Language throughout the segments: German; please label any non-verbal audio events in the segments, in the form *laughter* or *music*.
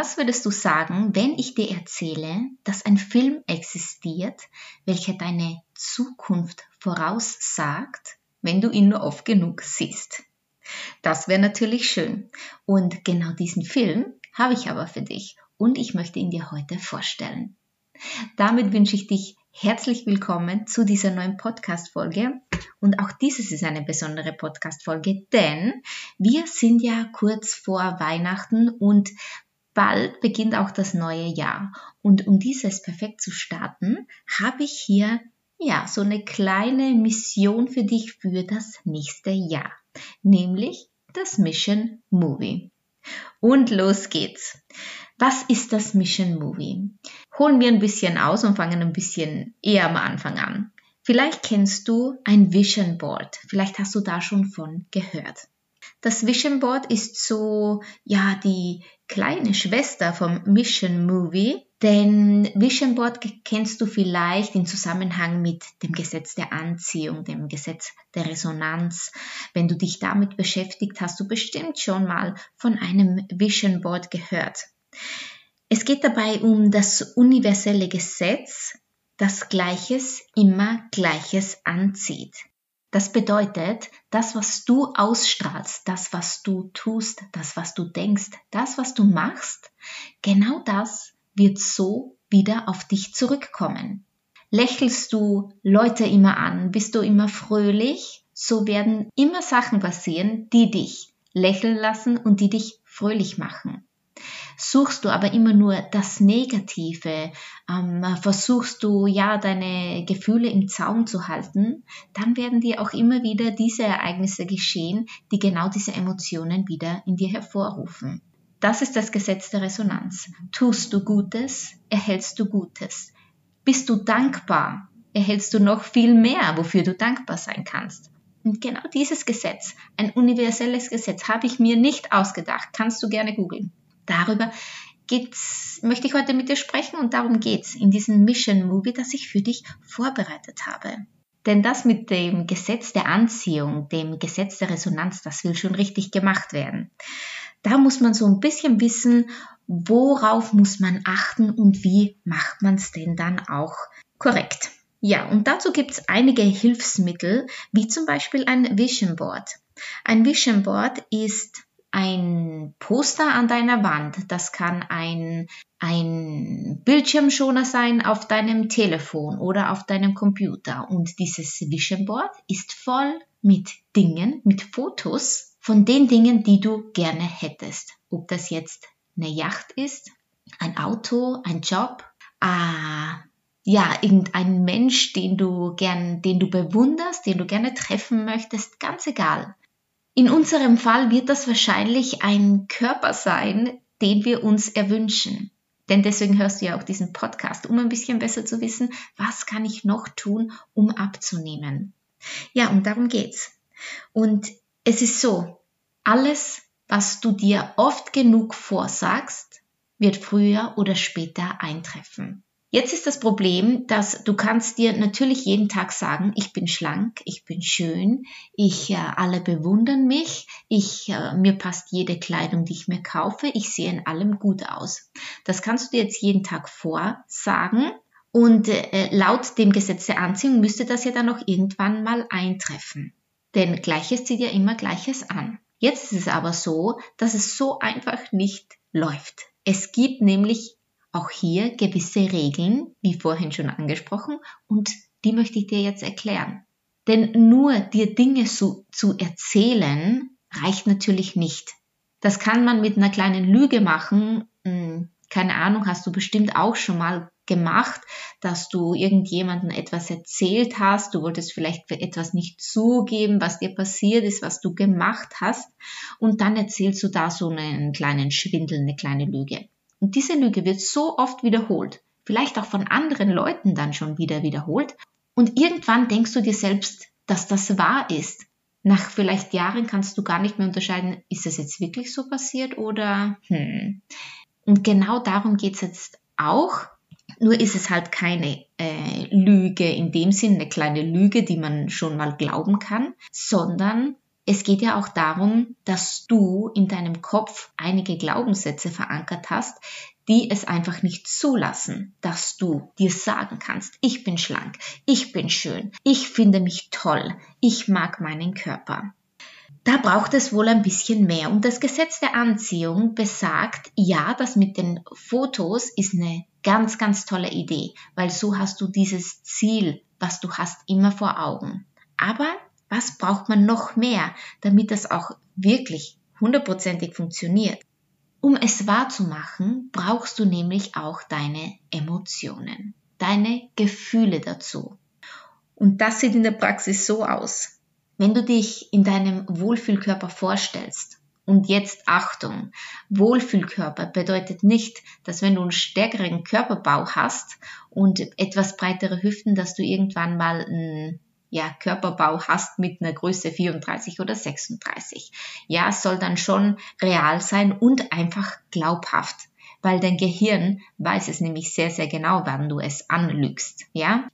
Was würdest du sagen, wenn ich dir erzähle, dass ein Film existiert, welcher deine Zukunft voraussagt, wenn du ihn nur oft genug siehst? Das wäre natürlich schön. Und genau diesen Film habe ich aber für dich und ich möchte ihn dir heute vorstellen. Damit wünsche ich dich herzlich willkommen zu dieser neuen Podcast-Folge. Und auch dieses ist eine besondere Podcast-Folge, denn wir sind ja kurz vor Weihnachten und bald beginnt auch das neue Jahr. Und um dieses perfekt zu starten, habe ich hier ja so eine kleine Mission für dich für das nächste Jahr, nämlich das Mission Movie. Und los geht's. Was ist das Mission Movie? Holen wir ein bisschen aus und fangen ein bisschen eher am Anfang an. Vielleicht kennst du ein Vision Board. Vielleicht hast du da schon von gehört. Das Vision Board ist so, ja, die kleine Schwester vom Mission Movie. Denn Vision Board kennst du vielleicht im Zusammenhang mit dem Gesetz der Anziehung, dem Gesetz der Resonanz. Wenn du dich damit beschäftigt, hast du bestimmt schon mal von einem Vision Board gehört. Es geht dabei um das universelle Gesetz, das Gleiches immer Gleiches anzieht. Das bedeutet, das, was du ausstrahlst, das, was du tust, das, was du denkst, das, was du machst, genau das wird so wieder auf dich zurückkommen. Lächelst du Leute immer an, bist du immer fröhlich, so werden immer Sachen passieren, die dich lächeln lassen und die dich fröhlich machen. Suchst du aber immer nur das Negative, ähm, versuchst du ja deine Gefühle im Zaum zu halten, dann werden dir auch immer wieder diese Ereignisse geschehen, die genau diese Emotionen wieder in dir hervorrufen. Das ist das Gesetz der Resonanz. Tust du Gutes, erhältst du Gutes. Bist du dankbar, erhältst du noch viel mehr, wofür du dankbar sein kannst. Und genau dieses Gesetz, ein universelles Gesetz, habe ich mir nicht ausgedacht. Kannst du gerne googeln darüber geht's, möchte ich heute mit dir sprechen und darum geht's in diesem Mission Movie, das ich für dich vorbereitet habe. Denn das mit dem Gesetz der Anziehung, dem Gesetz der Resonanz, das will schon richtig gemacht werden. Da muss man so ein bisschen wissen, worauf muss man achten und wie macht man es denn dann auch korrekt. Ja, und dazu gibt es einige Hilfsmittel, wie zum Beispiel ein Vision Board. Ein Vision Board ist ein Poster an deiner Wand. Das kann ein, ein Bildschirmschoner sein auf deinem Telefon oder auf deinem Computer. Und dieses Vision Board ist voll mit Dingen, mit Fotos von den Dingen, die du gerne hättest. Ob das jetzt eine Yacht ist, ein Auto, ein Job, äh, ja, irgendein Mensch, den du gern, den du bewunderst, den du gerne treffen möchtest, ganz egal. In unserem Fall wird das wahrscheinlich ein Körper sein, den wir uns erwünschen. Denn deswegen hörst du ja auch diesen Podcast, um ein bisschen besser zu wissen, was kann ich noch tun, um abzunehmen. Ja, und darum geht's. Und es ist so, alles, was du dir oft genug vorsagst, wird früher oder später eintreffen. Jetzt ist das Problem, dass du kannst dir natürlich jeden Tag sagen, ich bin schlank, ich bin schön, ich äh, alle bewundern mich, ich äh, mir passt jede Kleidung, die ich mir kaufe, ich sehe in allem gut aus. Das kannst du dir jetzt jeden Tag vorsagen und äh, laut dem Gesetz der Anziehung müsste das ja dann auch irgendwann mal eintreffen. Denn Gleiches zieht ja immer Gleiches an. Jetzt ist es aber so, dass es so einfach nicht läuft. Es gibt nämlich auch hier gewisse Regeln, wie vorhin schon angesprochen, und die möchte ich dir jetzt erklären. Denn nur dir Dinge zu, zu erzählen, reicht natürlich nicht. Das kann man mit einer kleinen Lüge machen. Hm, keine Ahnung, hast du bestimmt auch schon mal gemacht, dass du irgendjemandem etwas erzählt hast, du wolltest vielleicht etwas nicht zugeben, was dir passiert ist, was du gemacht hast, und dann erzählst du da so einen kleinen Schwindel, eine kleine Lüge. Und diese Lüge wird so oft wiederholt, vielleicht auch von anderen Leuten dann schon wieder wiederholt, und irgendwann denkst du dir selbst, dass das wahr ist. Nach vielleicht Jahren kannst du gar nicht mehr unterscheiden, ist das jetzt wirklich so passiert oder hm. Und genau darum geht's jetzt auch. Nur ist es halt keine äh, Lüge in dem Sinn, eine kleine Lüge, die man schon mal glauben kann, sondern es geht ja auch darum, dass du in deinem Kopf einige Glaubenssätze verankert hast, die es einfach nicht zulassen, dass du dir sagen kannst, ich bin schlank, ich bin schön, ich finde mich toll, ich mag meinen Körper. Da braucht es wohl ein bisschen mehr. Und das Gesetz der Anziehung besagt, ja, das mit den Fotos ist eine ganz, ganz tolle Idee, weil so hast du dieses Ziel, was du hast, immer vor Augen. Aber was braucht man noch mehr, damit das auch wirklich hundertprozentig funktioniert? Um es wahrzumachen, brauchst du nämlich auch deine Emotionen, deine Gefühle dazu. Und das sieht in der Praxis so aus. Wenn du dich in deinem Wohlfühlkörper vorstellst, und jetzt Achtung, Wohlfühlkörper bedeutet nicht, dass wenn du einen stärkeren Körperbau hast und etwas breitere Hüften, dass du irgendwann mal ein ja, Körperbau hast mit einer Größe 34 oder 36. Ja, soll dann schon real sein und einfach glaubhaft, weil dein Gehirn weiß es nämlich sehr, sehr genau, wann du es anlügst. Ja,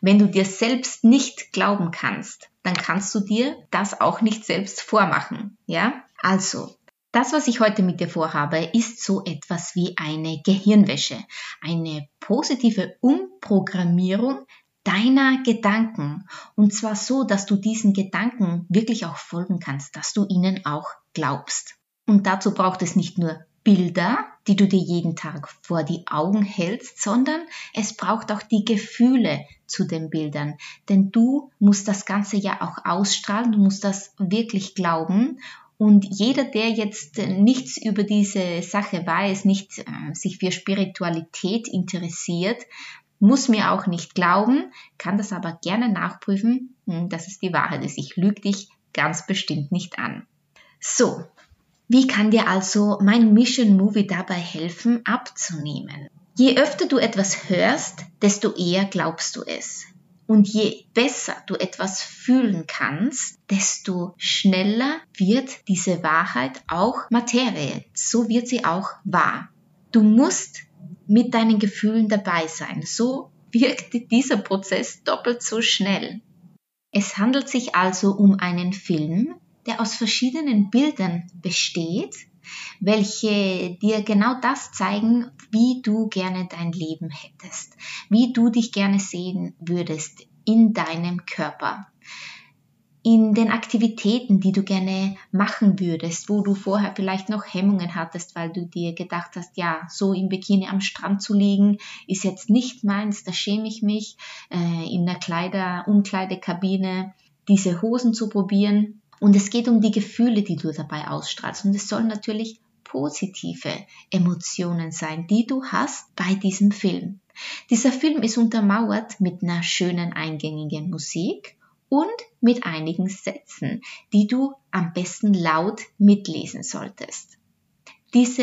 wenn du dir selbst nicht glauben kannst, dann kannst du dir das auch nicht selbst vormachen. Ja, also das, was ich heute mit dir vorhabe, ist so etwas wie eine Gehirnwäsche, eine positive Umprogrammierung deiner Gedanken. Und zwar so, dass du diesen Gedanken wirklich auch folgen kannst, dass du ihnen auch glaubst. Und dazu braucht es nicht nur Bilder, die du dir jeden Tag vor die Augen hältst, sondern es braucht auch die Gefühle zu den Bildern. Denn du musst das Ganze ja auch ausstrahlen, du musst das wirklich glauben. Und jeder, der jetzt nichts über diese Sache weiß, nicht äh, sich für Spiritualität interessiert, muss mir auch nicht glauben, kann das aber gerne nachprüfen, hm, dass es die Wahrheit ist. Ich lüge dich ganz bestimmt nicht an. So, wie kann dir also mein Mission Movie dabei helfen, abzunehmen? Je öfter du etwas hörst, desto eher glaubst du es. Und je besser du etwas fühlen kannst, desto schneller wird diese Wahrheit auch Materie. So wird sie auch wahr. Du musst mit deinen Gefühlen dabei sein. So wirkt dieser Prozess doppelt so schnell. Es handelt sich also um einen Film, der aus verschiedenen Bildern besteht, welche dir genau das zeigen, wie du gerne dein Leben hättest, wie du dich gerne sehen würdest in deinem Körper in den Aktivitäten, die du gerne machen würdest, wo du vorher vielleicht noch Hemmungen hattest, weil du dir gedacht hast, ja, so im Bikini am Strand zu liegen, ist jetzt nicht meins, da schäme ich mich, äh, in der Kleider, Umkleidekabine diese Hosen zu probieren. Und es geht um die Gefühle, die du dabei ausstrahlst. Und es sollen natürlich positive Emotionen sein, die du hast bei diesem Film. Dieser Film ist untermauert mit einer schönen eingängigen Musik und mit einigen Sätzen, die du am besten laut mitlesen solltest. Diese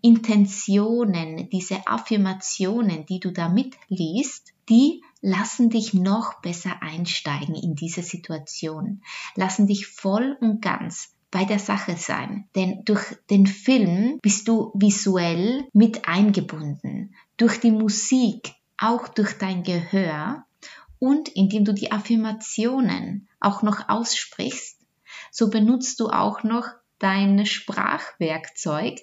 Intentionen, diese Affirmationen, die du da mitliest, die lassen dich noch besser einsteigen in diese Situation, lassen dich voll und ganz bei der Sache sein. Denn durch den Film bist du visuell mit eingebunden, durch die Musik, auch durch dein Gehör und indem du die Affirmationen auch noch aussprichst, so benutzt du auch noch dein Sprachwerkzeug,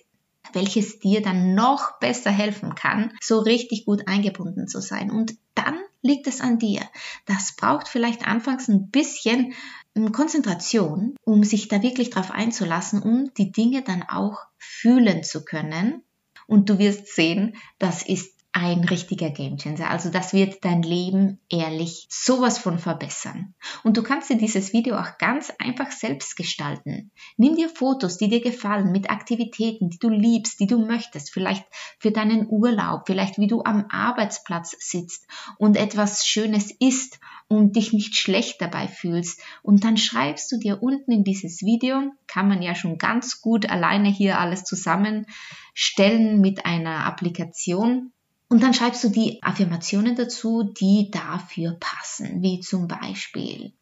welches dir dann noch besser helfen kann, so richtig gut eingebunden zu sein. Und dann liegt es an dir. Das braucht vielleicht anfangs ein bisschen ähm, Konzentration, um sich da wirklich drauf einzulassen, um die Dinge dann auch fühlen zu können. Und du wirst sehen, das ist ein richtiger Gamechanger. Also das wird dein Leben ehrlich sowas von verbessern. Und du kannst dir dieses Video auch ganz einfach selbst gestalten. Nimm dir Fotos, die dir gefallen, mit Aktivitäten, die du liebst, die du möchtest. Vielleicht für deinen Urlaub, vielleicht wie du am Arbeitsplatz sitzt und etwas Schönes isst und dich nicht schlecht dabei fühlst. Und dann schreibst du dir unten in dieses Video, kann man ja schon ganz gut alleine hier alles zusammenstellen mit einer Applikation und dann schreibst du die Affirmationen dazu, die dafür passen, wie zum Beispiel,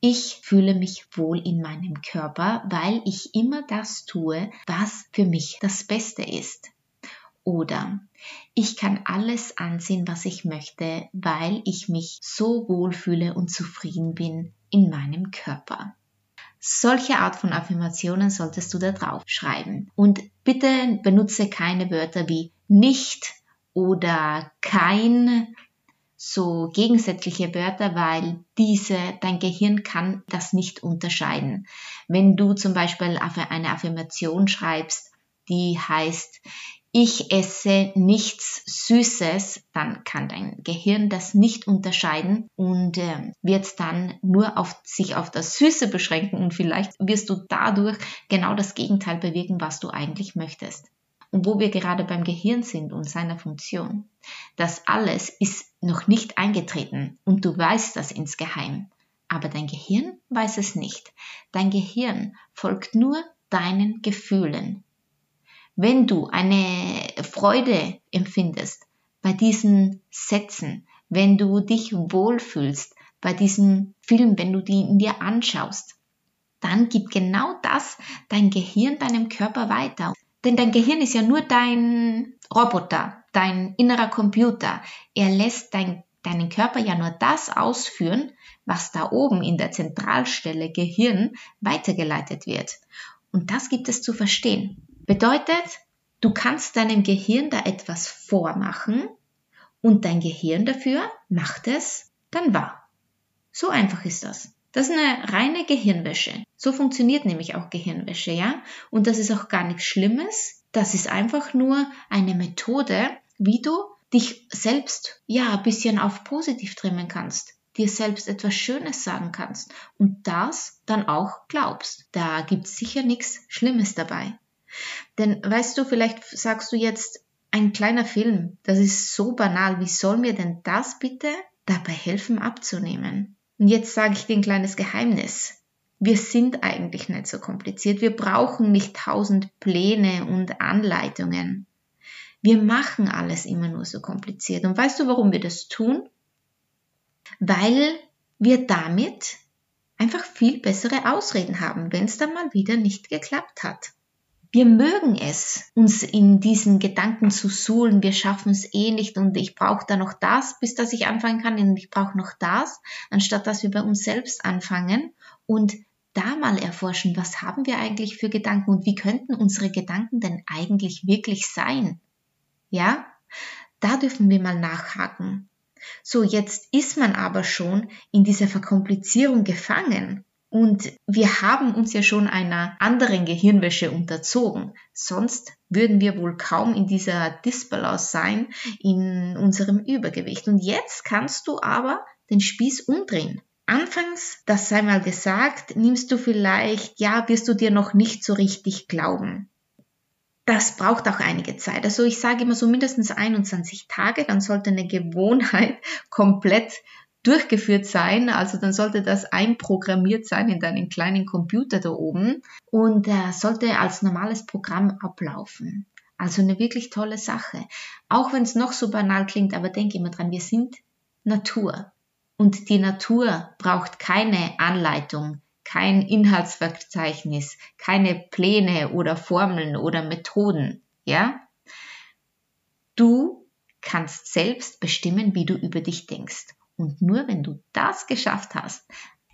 ich fühle mich wohl in meinem Körper, weil ich immer das tue, was für mich das Beste ist. Oder ich kann alles ansehen, was ich möchte, weil ich mich so wohl fühle und zufrieden bin in meinem Körper. Solche Art von Affirmationen solltest du da drauf schreiben. Und bitte benutze keine Wörter wie nicht, oder kein so gegensätzliche Wörter, weil diese, dein Gehirn kann das nicht unterscheiden. Wenn du zum Beispiel eine Affirmation schreibst, die heißt, ich esse nichts Süßes, dann kann dein Gehirn das nicht unterscheiden und äh, wird dann nur auf sich auf das Süße beschränken und vielleicht wirst du dadurch genau das Gegenteil bewirken, was du eigentlich möchtest und wo wir gerade beim Gehirn sind und seiner Funktion. Das alles ist noch nicht eingetreten und du weißt das insgeheim. Aber dein Gehirn weiß es nicht. Dein Gehirn folgt nur deinen Gefühlen. Wenn du eine Freude empfindest bei diesen Sätzen, wenn du dich wohlfühlst bei diesem Film, wenn du die in dir anschaust, dann gibt genau das dein Gehirn deinem Körper weiter. Denn dein Gehirn ist ja nur dein Roboter, dein innerer Computer. Er lässt dein, deinen Körper ja nur das ausführen, was da oben in der Zentralstelle Gehirn weitergeleitet wird. Und das gibt es zu verstehen. Bedeutet, du kannst deinem Gehirn da etwas vormachen und dein Gehirn dafür macht es dann wahr. So einfach ist das. Das ist eine reine Gehirnwäsche. So funktioniert nämlich auch Gehirnwäsche, ja? Und das ist auch gar nichts Schlimmes. Das ist einfach nur eine Methode, wie du dich selbst, ja, ein bisschen auf positiv trimmen kannst, dir selbst etwas Schönes sagen kannst und das dann auch glaubst. Da gibt's sicher nichts Schlimmes dabei. Denn weißt du, vielleicht sagst du jetzt, ein kleiner Film, das ist so banal, wie soll mir denn das bitte dabei helfen abzunehmen? Und jetzt sage ich dir ein kleines Geheimnis. Wir sind eigentlich nicht so kompliziert. Wir brauchen nicht tausend Pläne und Anleitungen. Wir machen alles immer nur so kompliziert. Und weißt du, warum wir das tun? Weil wir damit einfach viel bessere Ausreden haben, wenn es dann mal wieder nicht geklappt hat. Wir mögen es, uns in diesen Gedanken zu suhlen, wir schaffen es eh nicht und ich brauche da noch das, bis dass ich anfangen kann und ich brauche noch das, anstatt dass wir bei uns selbst anfangen und da mal erforschen, was haben wir eigentlich für Gedanken und wie könnten unsere Gedanken denn eigentlich wirklich sein? Ja, da dürfen wir mal nachhaken. So, jetzt ist man aber schon in dieser Verkomplizierung gefangen und wir haben uns ja schon einer anderen Gehirnwäsche unterzogen. Sonst würden wir wohl kaum in dieser Disbalance sein, in unserem Übergewicht. Und jetzt kannst du aber den Spieß umdrehen. Anfangs, das sei mal gesagt, nimmst du vielleicht, ja, wirst du dir noch nicht so richtig glauben. Das braucht auch einige Zeit. Also ich sage immer so mindestens 21 Tage, dann sollte eine Gewohnheit *laughs* komplett durchgeführt sein. Also dann sollte das einprogrammiert sein in deinen kleinen Computer da oben und äh, sollte als normales Programm ablaufen. Also eine wirklich tolle Sache. Auch wenn es noch so banal klingt, aber denk immer dran, wir sind Natur. Und die Natur braucht keine Anleitung, kein Inhaltsverzeichnis, keine Pläne oder Formeln oder Methoden. Ja? Du kannst selbst bestimmen, wie du über dich denkst. Und nur wenn du das geschafft hast,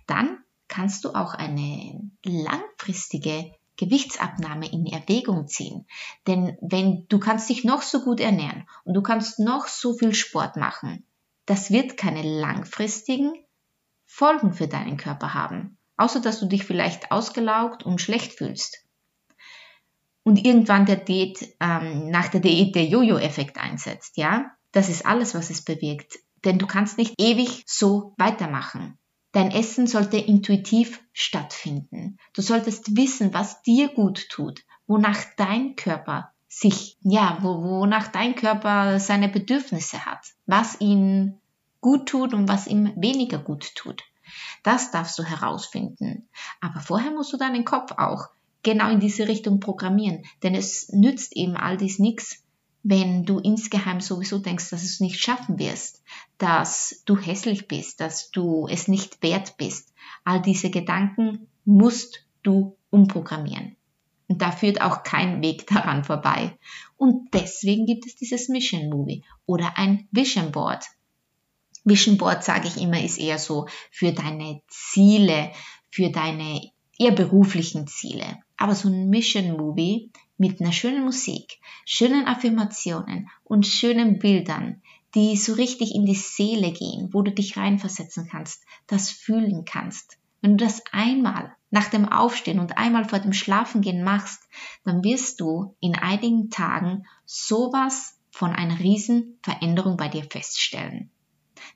dann kannst du auch eine langfristige Gewichtsabnahme in Erwägung ziehen. Denn wenn du kannst dich noch so gut ernähren und du kannst noch so viel Sport machen, das wird keine langfristigen Folgen für deinen Körper haben. Außer dass du dich vielleicht ausgelaugt und schlecht fühlst. Und irgendwann der Diät, ähm, nach der Diät der Jojo-Effekt einsetzt, ja? Das ist alles, was es bewirkt. Denn du kannst nicht ewig so weitermachen. Dein Essen sollte intuitiv stattfinden. Du solltest wissen, was dir gut tut, wonach dein Körper sich, ja, wo, wonach dein Körper seine Bedürfnisse hat, was ihn gut tut und was ihm weniger gut tut. Das darfst du herausfinden. Aber vorher musst du deinen Kopf auch genau in diese Richtung programmieren, denn es nützt eben all dies nichts, wenn du insgeheim sowieso denkst, dass du es nicht schaffen wirst, dass du hässlich bist, dass du es nicht wert bist. All diese Gedanken musst du umprogrammieren. Und da führt auch kein Weg daran vorbei. Und deswegen gibt es dieses Mission Movie oder ein Vision Board. Vision Board, sage ich immer, ist eher so für deine Ziele, für deine eher beruflichen Ziele. Aber so ein Mission Movie mit einer schönen Musik, schönen Affirmationen und schönen Bildern, die so richtig in die Seele gehen, wo du dich reinversetzen kannst, das fühlen kannst. Wenn du das einmal nach dem Aufstehen und einmal vor dem Schlafengehen machst, dann wirst du in einigen Tagen sowas von einer riesen Veränderung bei dir feststellen.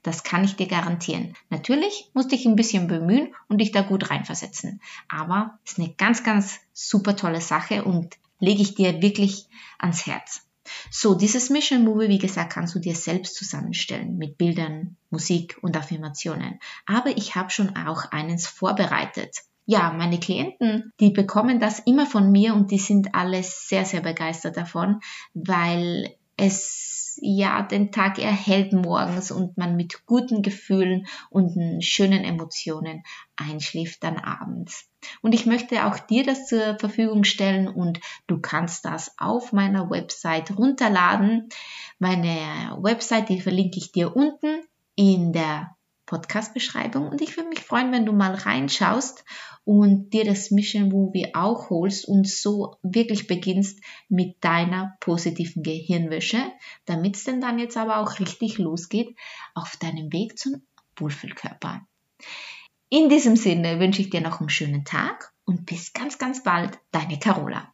Das kann ich dir garantieren. Natürlich musst du dich ein bisschen bemühen und dich da gut reinversetzen. Aber es ist eine ganz, ganz super tolle Sache und lege ich dir wirklich ans Herz. So, dieses Mission Movie, wie gesagt, kannst du dir selbst zusammenstellen mit Bildern, Musik und Affirmationen. Aber ich habe schon auch eines vorbereitet. Ja, meine Klienten, die bekommen das immer von mir und die sind alle sehr, sehr begeistert davon, weil es ja den Tag erhält morgens und man mit guten Gefühlen und schönen Emotionen einschläft dann abends. Und ich möchte auch dir das zur Verfügung stellen und du kannst das auf meiner Website runterladen. Meine Website, die verlinke ich dir unten in der Podcast-Beschreibung und ich würde mich freuen, wenn du mal reinschaust und dir das Mission Movie auch holst und so wirklich beginnst mit deiner positiven Gehirnwäsche, damit es denn dann jetzt aber auch richtig losgeht auf deinem Weg zum Wohlfühlkörper. In diesem Sinne wünsche ich dir noch einen schönen Tag und bis ganz, ganz bald, deine Carola.